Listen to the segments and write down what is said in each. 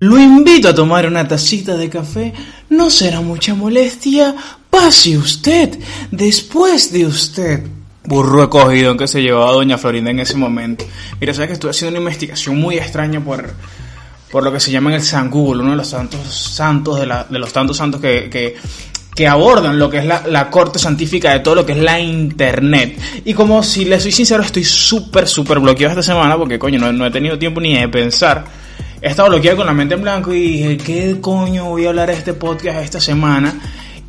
Lo invito a tomar una tacita de café, no será mucha molestia, pase usted, después de usted. Burro cogido que se llevaba Doña Florinda en ese momento. Mira, sabes que estuve haciendo una investigación muy extraña por, por lo que se llama el San Google, uno de los santos santos de, la, los tantos santos que, que, abordan lo que es la, corte santífica de todo lo que es la internet. Y como si les soy sincero, estoy súper, súper bloqueado esta semana porque, coño, no he tenido tiempo ni de pensar he estado bloqueado con la mente en blanco y dije, ¿qué coño voy a hablar de este podcast esta semana?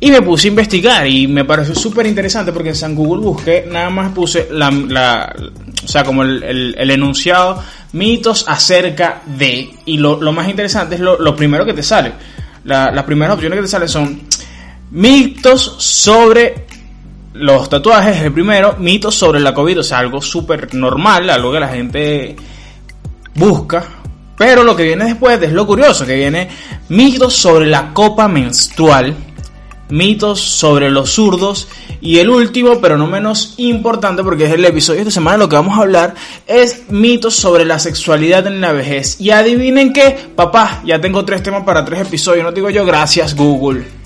Y me puse a investigar y me pareció súper interesante porque en San Google busqué, nada más puse la, o sea, como el, enunciado, mitos acerca de, y lo, lo más interesante es lo, lo, primero que te sale. La, las primeras opciones que te salen son mitos sobre los tatuajes, el primero, mitos sobre la COVID, o sea, algo súper normal, algo que la gente busca, pero lo que viene después es lo curioso, que viene mitos sobre la copa menstrual, mitos sobre los zurdos y el último, pero no menos importante porque es el episodio de esta semana, lo que vamos a hablar es mitos sobre la sexualidad en la vejez. Y adivinen qué, papá, ya tengo tres temas para tres episodios, no digo yo gracias Google.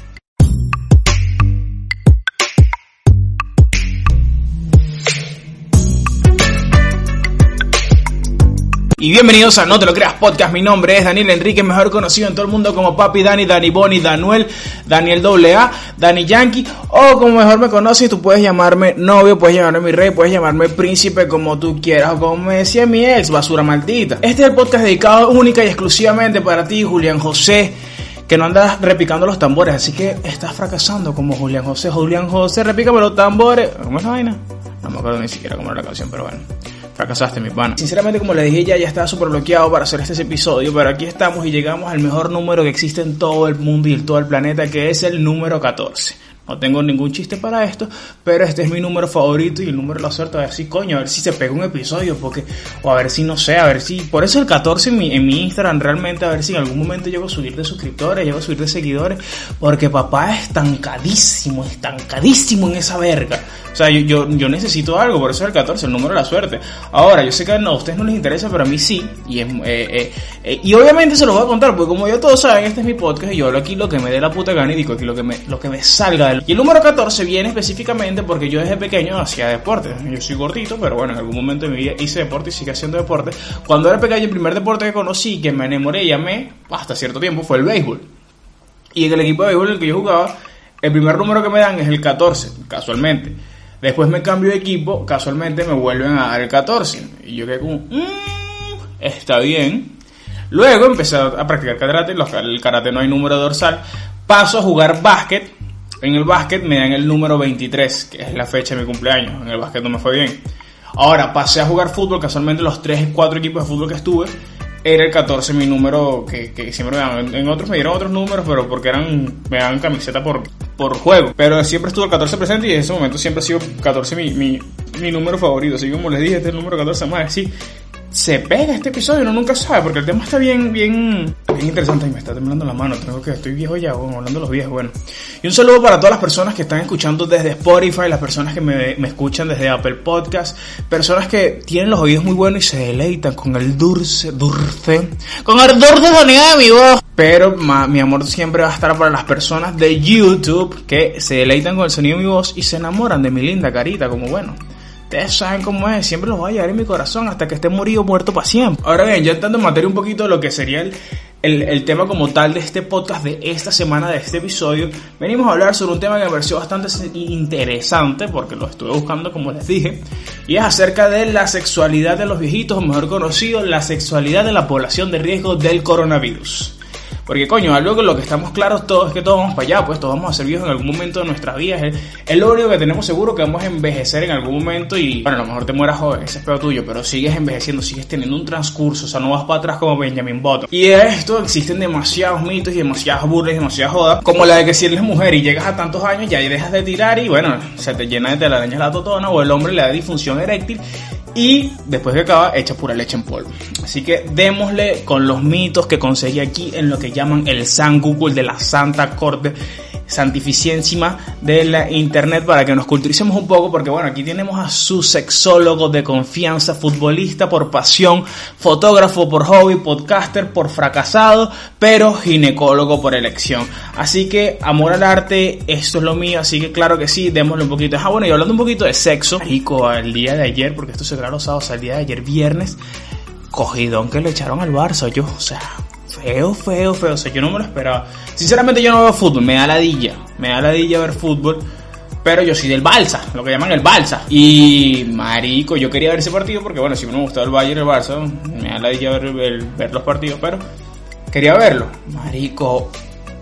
Y bienvenidos a No Te Lo Creas Podcast. Mi nombre es Daniel Enrique, mejor conocido en todo el mundo como Papi Dani, Dani Boni, Danuel, Daniel AA, Dani Yankee, o como mejor me conoces, tú puedes llamarme novio, puedes llamarme mi rey, puedes llamarme príncipe, como tú quieras, o como me decía mi ex, basura maldita. Este es el podcast dedicado única y exclusivamente para ti, Julián José que no andas repicando los tambores, así que estás fracasando como Julián José. Julián José, repícame los tambores. ¿Cómo es la vaina? No me acuerdo ni siquiera cómo era la canción, pero bueno fracasaste, mi pana. Sinceramente, como le dije ya, ya estaba súper bloqueado para hacer este episodio, pero aquí estamos y llegamos al mejor número que existe en todo el mundo y en todo el planeta, que es el número 14. No tengo ningún chiste para esto, pero este es mi número favorito y el número de la suerte. A ver si, coño, a ver si se pega un episodio, porque, o a ver si, no sé, a ver si. Por eso el 14 en mi, en mi Instagram, realmente, a ver si en algún momento llego a subir de suscriptores, llego a subir de seguidores, porque papá es estancadísimo, estancadísimo en esa verga. O sea, yo, yo, yo, necesito algo, por eso es el 14, el número de la suerte. Ahora, yo sé que no, a ustedes no les interesa, pero a mí sí. Y, es, eh, eh, eh, y obviamente se los voy a contar, porque como ya todos saben, este es mi podcast y yo hablo aquí lo que me dé la puta gana y digo aquí lo que me, lo que me salga del... Y el número 14 viene específicamente porque yo desde pequeño hacía deporte. Yo soy gordito, pero bueno, en algún momento de mi vida hice deporte y sigue haciendo deporte. Cuando era pequeño, el primer deporte que conocí, que me enamoré y amé, hasta cierto tiempo, fue el béisbol. Y en el equipo de béisbol en el que yo jugaba, el primer número que me dan es el 14, casualmente. Después me cambio de equipo, casualmente me vuelven a dar el 14. Y yo quedé como, mmm, está bien. Luego empecé a practicar karate, el karate no hay número dorsal. Paso a jugar básquet. En el básquet me dan el número 23, que es la fecha de mi cumpleaños. En el básquet no me fue bien. Ahora pasé a jugar fútbol, casualmente los 3, 4 equipos de fútbol que estuve, era el 14 mi número que, que siempre me daban. En otros me dieron otros números, pero porque eran me daban camiseta por, por juego. Pero siempre estuvo el 14 presente y en ese momento siempre ha sido 14 mi, mi, mi número favorito. Así como les dije, este es el número 14 más así. Se pega este episodio, uno nunca sabe, porque el tema está bien, bien, bien interesante y me está temblando la mano. Tengo que, estoy viejo ya, bueno, hablando de los viejos, bueno. Y un saludo para todas las personas que están escuchando desde Spotify, las personas que me, me escuchan desde Apple Podcast, personas que tienen los oídos muy buenos y se deleitan con el dulce, dulce, con el dulce sonido de mi voz. Pero ma, mi amor siempre va a estar para las personas de YouTube que se deleitan con el sonido de mi voz y se enamoran de mi linda carita, como bueno. Ustedes saben cómo es, siempre los voy a llevar en mi corazón hasta que esté morido, muerto para siempre. Ahora bien, ya entrando en materia un poquito de lo que sería el, el, tema como tal de este podcast, de esta semana, de este episodio, venimos a hablar sobre un tema que me pareció bastante interesante, porque lo estuve buscando como les dije, y es acerca de la sexualidad de los viejitos, o mejor conocido, la sexualidad de la población de riesgo del coronavirus. Porque coño, algo que lo que estamos claros todos es que todos vamos para allá, pues todos vamos a ser viejos en algún momento de nuestras vidas. Es, lo único que tenemos seguro que vamos a envejecer en algún momento y bueno, a lo mejor te mueras joven, ese es peor tuyo, pero sigues envejeciendo, sigues teniendo un transcurso, o sea, no vas para atrás como Benjamin Button. Y de esto existen demasiados mitos y demasiadas burlas y demasiadas jodas, como la de que si eres mujer y llegas a tantos años ya dejas de tirar y bueno, se te llena de telarañas la totona o el hombre le da disfunción eréctil y después que acaba echa pura leche en polvo. Así que démosle con los mitos que conseguí aquí en lo que llaman el San Google de la Santa Corte santificiencia de la internet para que nos culturicemos un poco, porque bueno, aquí tenemos a su sexólogo de confianza, futbolista por pasión, fotógrafo por hobby, podcaster por fracasado, pero ginecólogo por elección. Así que amor al arte, esto es lo mío, así que claro que sí, démosle un poquito. Ah, bueno, y hablando un poquito de sexo, rico, el día de ayer, porque esto se grabó los sábados, el día de ayer viernes, cogidón que le echaron al Barça, yo, o sea, feo, feo, feo, o sea, yo no me lo esperaba. Sinceramente yo no veo fútbol, me da ladilla, me da ladilla ver fútbol, pero yo soy del Balsa, lo que llaman el Balsa. Y marico, yo quería ver ese partido porque bueno, si me gustaba el Bayern y el Barça, me da ladilla ver, ver los partidos, pero quería verlo. Marico,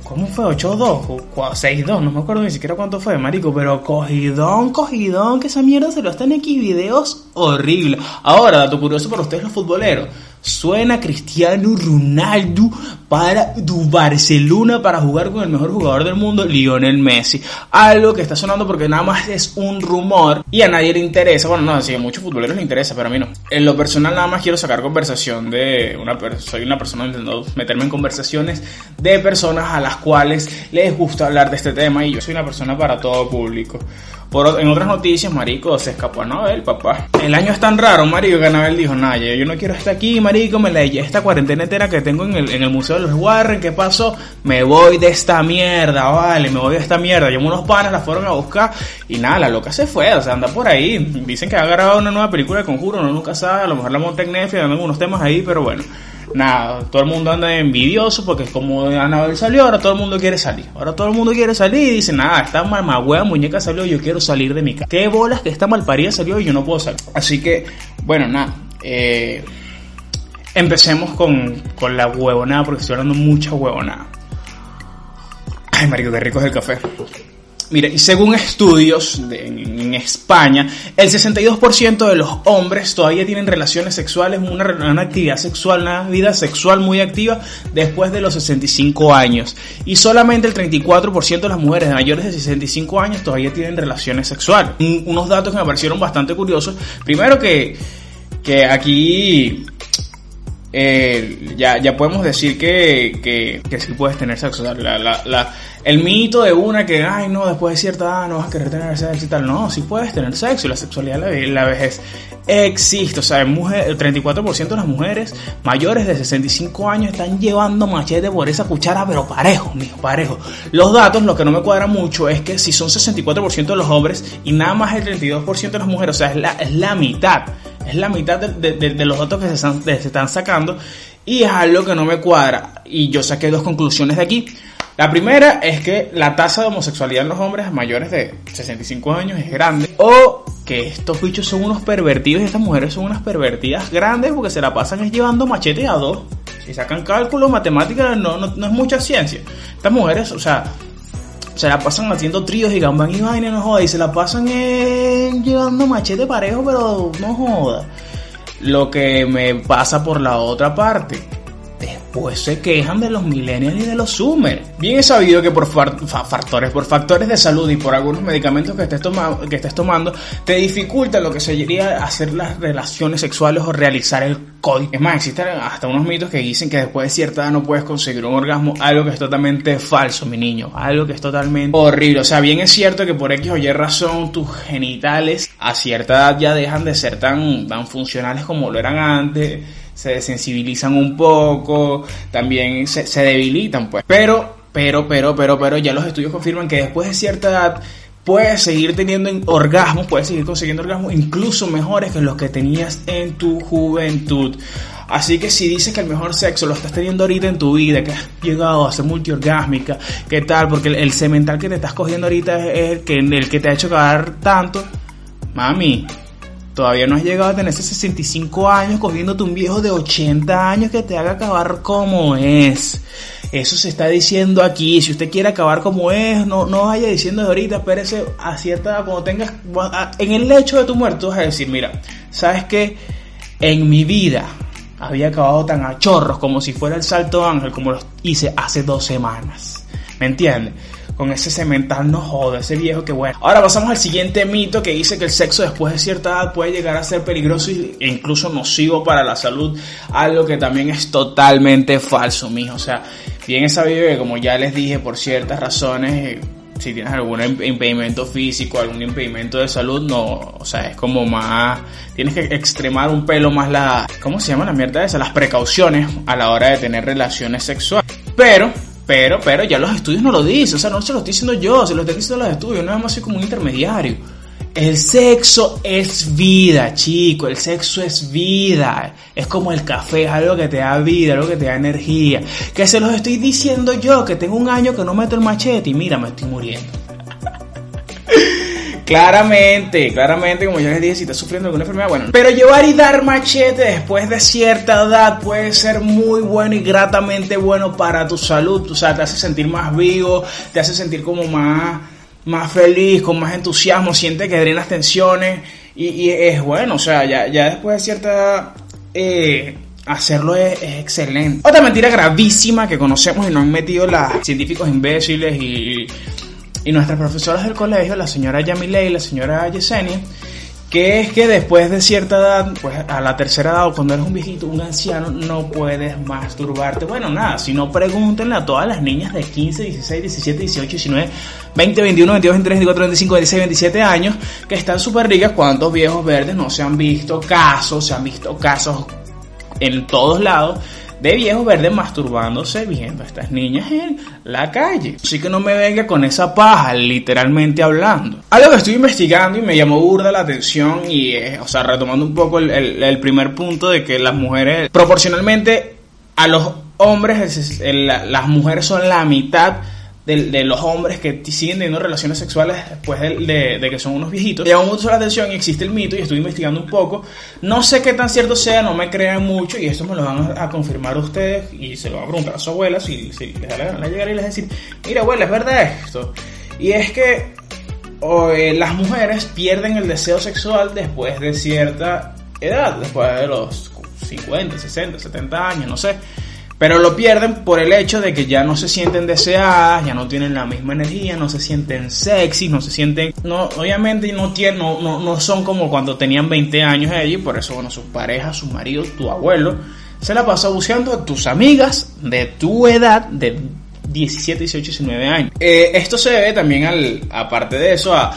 ¿Cómo fue? ¿8-2? 6-2, no me acuerdo ni siquiera cuánto fue, marico, pero cogidón, cogidón, que esa mierda se lo están aquí videos horrible. Ahora, dato curioso para ustedes los futboleros suena Cristiano Ronaldo para Barcelona para jugar con el mejor jugador del mundo, Lionel Messi. Algo que está sonando porque nada más es un rumor y a nadie le interesa. Bueno, no, sí, a muchos futboleros le interesa, pero a mí no. En lo personal nada más quiero sacar conversación de una soy una persona intentando meterme en conversaciones de personas a las cuales les gusta hablar de este tema y yo soy una persona para todo público. Por, en otras noticias, marico, se escapó a Anabel, papá. El año es tan raro, marico, que Anabel dijo, nah, yo no quiero estar aquí, marico, me la esta cuarentena entera que tengo en el, en el Museo de los Warren, ¿qué pasó? Me voy de esta mierda, vale, me voy de esta mierda. Yo unos panas la fueron a buscar y nada, la loca se fue, o sea, anda por ahí. Dicen que ha grabado una nueva película de Conjuro, no nunca sabe, a lo mejor la monta en Netflix, algunos temas ahí, pero bueno nada, todo el mundo anda envidioso porque como Anabel salió, ahora todo el mundo quiere salir. Ahora todo el mundo quiere salir y dice, nada, esta mamagüea muñeca salió, yo quiero salir de mi casa. Qué bolas que esta malparida salió y yo no puedo salir. Así que, bueno, nada, eh, empecemos con, con la huevonada porque estoy hablando mucha huevonada. Ay, marico, qué rico es el café. Mire, y según estudios en, España, el 62% de los hombres todavía tienen relaciones sexuales, una, una, actividad sexual, una vida sexual muy activa después de los 65 años. Y solamente el 34% de las mujeres mayores de 65 años todavía tienen relaciones sexuales. unos datos que me parecieron bastante curiosos. Primero que, que aquí eh, ya, ya podemos decir que, que, que sí puedes tener sexo. la, la, el mito de una que, ay, no, después de cierta edad no vas a querer tener sexo y tal. No, sí puedes tener sexo y la sexualidad la, vejez existe. O sea, el 34% de las mujeres mayores de 65 años están llevando machete por esa cuchara, pero parejo, mijo, parejo. Los datos, lo que no me cuadra mucho es que si son 64% de los hombres y nada más el 32% de las mujeres, o sea, es la, es la mitad es la mitad de, los datos que se están, sacando y es algo que no me cuadra. Y yo saqué dos conclusiones de aquí. La primera es que la tasa de homosexualidad en los hombres mayores de 65 años es grande. O que estos bichos son unos pervertidos y estas mujeres son unas pervertidas grandes porque se la pasan llevando machete a dos. Si sacan cálculos, matemáticas, no, no, no es mucha ciencia. Estas mujeres, o sea, se la pasan haciendo tríos y gambán y vaina, no joda. Y se la pasan eh, llevando machete parejo, pero no joda. Lo que me pasa por la otra parte pues se quejan de los millennials y de los zoomers. Bien es sabido que por factores, por factores de salud y por algunos medicamentos que estés, que estés tomando, te dificulta lo que sería hacer las relaciones sexuales o realizar el código. Es más, existen hasta unos mitos que dicen que después de cierta edad no puedes conseguir un orgasmo, algo que es totalmente falso, mi niño, algo que es totalmente horrible. O sea, bien es cierto que por X o Y razón tus genitales a cierta edad ya dejan de ser tan, tan funcionales como lo eran antes se desensibilizan un poco, también se, debilitan, pues. Pero, pero, pero, pero, pero, ya los estudios confirman que después de cierta edad puedes seguir teniendo orgasmos, puedes seguir consiguiendo orgasmos incluso mejores que los que tenías en tu juventud. Así que si dices que el mejor sexo lo estás teniendo ahorita en tu vida, que has llegado a ser multiorgásmica, ¿qué tal? Porque el, cemental que te estás cogiendo ahorita es el que, el que te ha hecho cagar tanto. Mami, Todavía no has llegado a tener 65 años cogiéndote un viejo de 80 años que te haga acabar como es. Eso se está diciendo aquí. Si usted quiere acabar como es, no, no vaya diciendo de ahorita, espérese a cierta cuando tengas. En el lecho de tu muerte, vas a decir: Mira, ¿sabes qué? En mi vida había acabado tan a chorros como si fuera el salto ángel, como lo hice hace dos semanas. ¿Me entiendes? Con ese cemental no joda, ese viejo que bueno. Ahora pasamos al siguiente mito que dice que el sexo después de cierta edad puede llegar a ser peligroso e incluso nocivo para la salud, algo que también es totalmente falso, mijo. O sea, bien es sabido que como ya les dije, por ciertas razones, si tienes algún impedimento físico, algún impedimento de salud, no, o sea, es como más, tienes que extremar un pelo más la, ¿cómo se llama la mierda esa? Las precauciones a la hora de tener relaciones sexuales. Pero, pero, pero ya los estudios no lo dicen, o sea, no se lo estoy diciendo yo, se lo estoy diciendo los estudios, no es más así como un intermediario. El sexo es vida, chico. El sexo es vida. Es como el café, es algo que te da vida, algo que te da energía. Que se los estoy diciendo yo, que tengo un año que no meto el machete y mira, me estoy muriendo. Claramente, claramente, como ya les dije, si estás sufriendo alguna enfermedad, bueno. Pero llevar y dar machete después de cierta edad puede ser muy bueno y gratamente bueno para tu salud. O sea, te hace sentir más vivo, te hace sentir como más más feliz, con más entusiasmo, siente que drenas tensiones y, es bueno, o sea, ya, ya después de cierta eh, hacerlo es, excelente. Otra mentira gravísima que conocemos y nos han metido los científicos imbéciles y, y nuestras profesoras del colegio, la señora Yamile y la señora Yesenia, que es que después de cierta edad, pues a la tercera edad o cuando eres un viejito, un anciano, no puedes masturbarte. Bueno, nada, si no pregúntenle a todas las niñas de 15, 16, 17, 18, 19, 20, 21, 22, 23, 24, 25, 26, 27 años, que están súper ricas, cuántos viejos verdes no se han visto casos, se han visto casos en todos lados de viejos verdes masturbándose viendo a estas niñas en la calle. Así que no me venga con esa paja, literalmente hablando. Algo que estoy investigando y me llamó burda la atención y, o sea, retomando un poco el, primer punto de que las mujeres, proporcionalmente a los hombres, las mujeres son la mitad de, los hombres que siguen teniendo relaciones sexuales después de, que son unos viejitos. Llamó mucho la atención y existe el mito y estoy investigando un poco. No sé qué tan cierto sea, no me crean mucho y esto me lo van a, confirmar ustedes y se lo van a preguntar a su abuela si, les da la llegar y les decir, mira abuela, es verdad esto. Y es que las mujeres pierden el deseo sexual después de cierta edad, después de los 50, 60, 70 años, no sé. Pero lo pierden por el hecho de que ya no se sienten deseadas, ya no tienen la misma energía, no se sienten sexy, no se sienten, no, obviamente no tienen, no, no, son como cuando tenían 20 años ellos, por eso, bueno, sus parejas, sus maridos, tu abuelo, se la pasa buscando a tus amigas de tu edad, de 17, 18, 19 años. Eh, esto se debe también al, aparte de eso, a,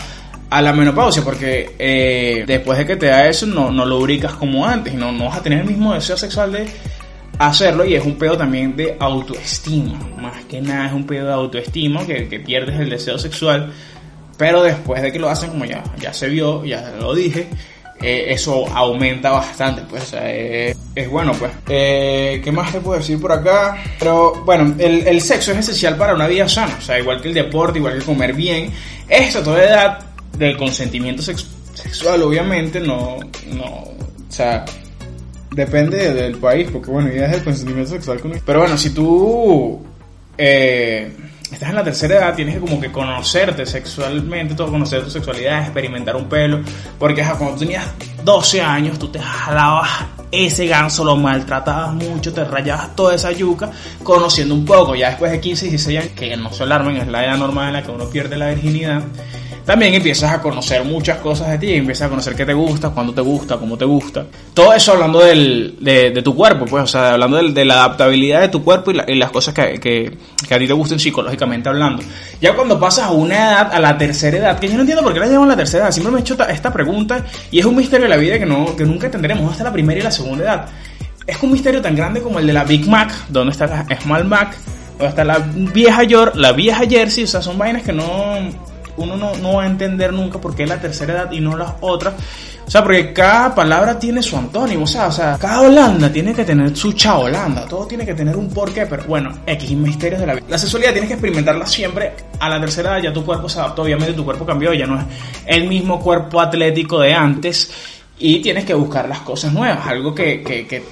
a la menopausia, porque eh, después de que te da eso no, no lo lubricas como antes, no, no vas a tener el mismo deseo sexual de hacerlo y es un pedo también de autoestima. Más que nada es un pedo de autoestima que, que pierdes el deseo sexual. Pero después de que lo hacen, como ya, ya se vio, ya lo dije, eh, eso aumenta bastante, pues es, bueno, pues. Eh, ¿Qué más te puedo decir por acá? Pero bueno, el, el, sexo es esencial para una vida sana, o sea, igual que el deporte, igual que comer bien. Esto a toda edad del consentimiento sexual, obviamente, no, no, o sea, Depende del país, porque bueno, ya es el consentimiento sexual con Pero bueno, si tú eh, estás en la tercera edad, tienes que como que conocerte sexualmente, todo conocer tu sexualidad, experimentar un pelo. Porque cuando tenías 12 años, tú te jalabas ese ganso, lo maltratabas mucho, te rayabas toda esa yuca, conociendo un poco. Ya después de 15, 16 años, que no se alarmen, es la edad normal en la que uno pierde la virginidad también empiezas a conocer muchas cosas de ti, empiezas a conocer qué te gusta, cuándo te gusta, cómo te gusta. Todo eso hablando del, de, tu cuerpo, pues, o sea, hablando de, la adaptabilidad de tu cuerpo y, las cosas que, que, a ti te gusten psicológicamente hablando. Ya cuando pasas a una edad, a la tercera edad, que yo no entiendo por qué la llaman la tercera edad, siempre me he hecho esta pregunta y es un misterio de la vida que, no, que nunca tendremos hasta la primera y la segunda edad. Es un misterio tan grande como el de la Big Mac, donde está la Small Mac, donde está la vieja York, la vieja Jersey, o sea, son vainas que no uno no, va a entender nunca por qué la tercera edad y no las otras. O sea, porque cada palabra tiene su antónimo, o sea, o sea, cada Holanda tiene que tener su cha Holanda, todo tiene que tener un porqué, pero bueno, X misterios de la vida. La sexualidad tienes que experimentarla siempre, a la tercera edad ya tu cuerpo se adaptó, obviamente tu cuerpo cambió, ya no es el mismo cuerpo atlético de antes y tienes que buscar las cosas nuevas, algo que, que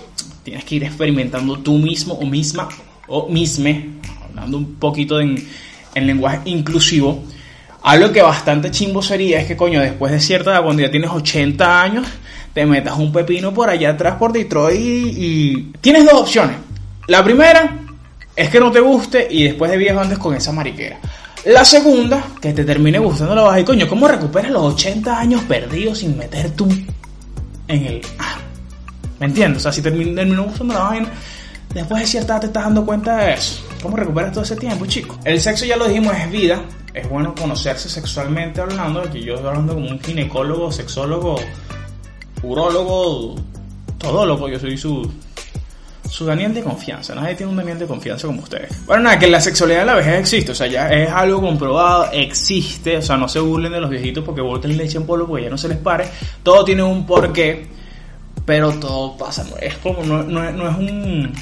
tienes que ir experimentando tú mismo o misma o misme, hablando un poquito en, en lenguaje inclusivo algo que bastante chimbo sería es que, coño, después de cierta edad, cuando ya tienes 80 años, te metas un pepino por allá atrás por Detroit y, Tienes dos opciones. La primera es que no te guste y después de viejo andes con esa mariquera. La segunda, que te termine gustando la baja y coño, ¿cómo recuperas los 80 años perdidos sin meter tú en el... Ah, ¿Me entiendes? O sea, si terminó gustando la vaina, después de cierta edad te estás dando cuenta de eso. ¿Cómo recuperas todo ese tiempo, chico? El sexo, ya lo dijimos, es vida es bueno conocerse sexualmente hablando, que yo estoy hablando como un ginecólogo, sexólogo, urólogo, todólogo, yo soy su, su Daniel de confianza. Nadie tiene un Daniel de confianza como ustedes. Bueno, nada, que la sexualidad de la vejez existe, o sea, ya es algo comprobado, existe, o sea, no se burlen de los viejitos porque boten leche en polvo porque ya no se les pare. Todo tiene un porqué, pero todo pasa, es como, no, no, no es un,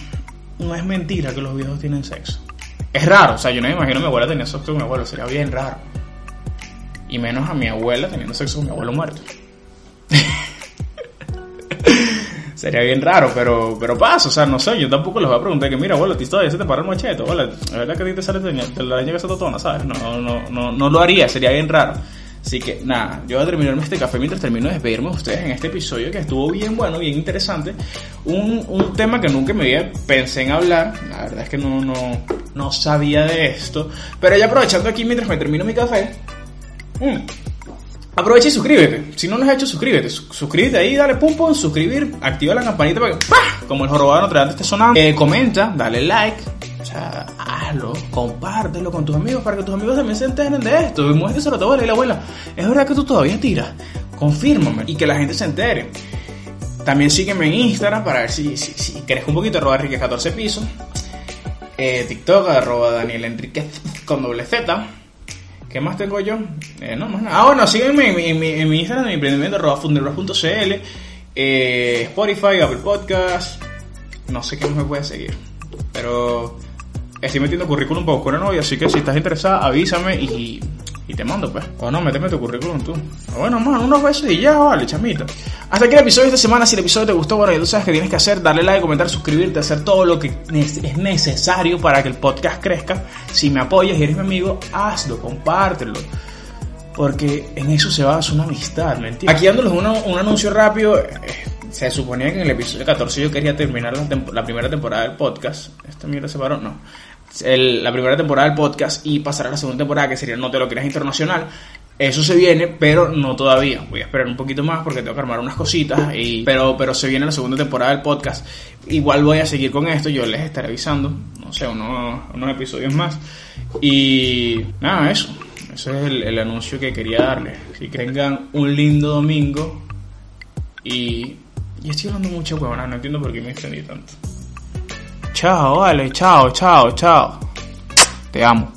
no es mentira que los viejos tienen sexo. Es raro, o sea, yo no me imagino a mi abuela teniendo sexo con mi abuelo, sería bien raro. Y menos a mi abuela teniendo sexo con mi abuelo muerto. Sería bien raro, pero, pero pasa, o sea, no sé, yo tampoco les voy a preguntar que, mira, abuelo, a ti todavía se te para el machete, abuelo, la verdad que a ti te sale de la que se totona, ¿sabes? No, no, no, no lo haría, sería bien raro. Así que nada, yo voy a terminarme este café mientras termino de despedirme de ustedes en este episodio que estuvo bien bueno, bien interesante. Un, un tema que nunca me había pensé en hablar, la verdad es que no, no, no sabía de esto. Pero ya aprovechando aquí mientras me termino mi café, mmm, Aprovecha y suscríbete. Si no lo has hecho, suscríbete. Suscríbete ahí, dale pum pum, suscribir, activa la campanita para que ¡pah! como el jorobado no te esté sonando. Eh, comenta, dale like. O sea, hazlo, compártelo con tus amigos para que tus amigos también se enteren de esto. Y muéstreselo a tu abuela y la abuela. Es verdad que tú todavía tiras. Confírmame. Y que la gente se entere. También sígueme en Instagram para ver si, si, si un poquito, arroba Enrique 14 pisos. Eh, TikTok, arroba Daniel Enriquez con doble Z. ¿Qué más tengo yo? Eh, no, más nada. Ah, bueno, sígueme en mi, en mi, Instagram, en mi emprendimiento, arroba eh, Spotify, Apple Podcast. No sé qué más me puede seguir. Pero estoy metiendo currículum para buscar una así que si estás interesada, avísame y y te mando, pues. O no, méteme tu currículum tú. Bueno, man, unos besos y ya, vale, chamita. Hasta aquí el episodio de esta semana. Si el episodio te gustó, bueno, ya tú sabes que tienes que hacer, darle like, comentar, suscribirte, hacer todo lo que es necesario para que el podcast crezca. Si me apoyas y eres mi amigo, hazlo, compártelo. Porque en eso se basa una amistad, ¿me entiendes? Aquí dándoles un anuncio rápido. Eh, se suponía que en el episodio 14 yo quería terminar la, la primera temporada del podcast. Esta mierda se paró, no la primera temporada del podcast y pasar a la segunda temporada, que sería No te lo creas internacional. Eso se viene, pero no todavía. Voy a esperar un poquito más porque tengo que armar unas cositas. Y, pero, pero se viene la segunda temporada del podcast. Igual voy a seguir con esto. Yo les estaré avisando. No sé, unos, unos episodios más. Y nada, eso. Ese es el, anuncio que quería darles. que tengan un lindo domingo. Y, y estoy hablando mucho huevona. No entiendo por qué me extendí tanto. Chao, vale, chao, chao, chao. Te amo.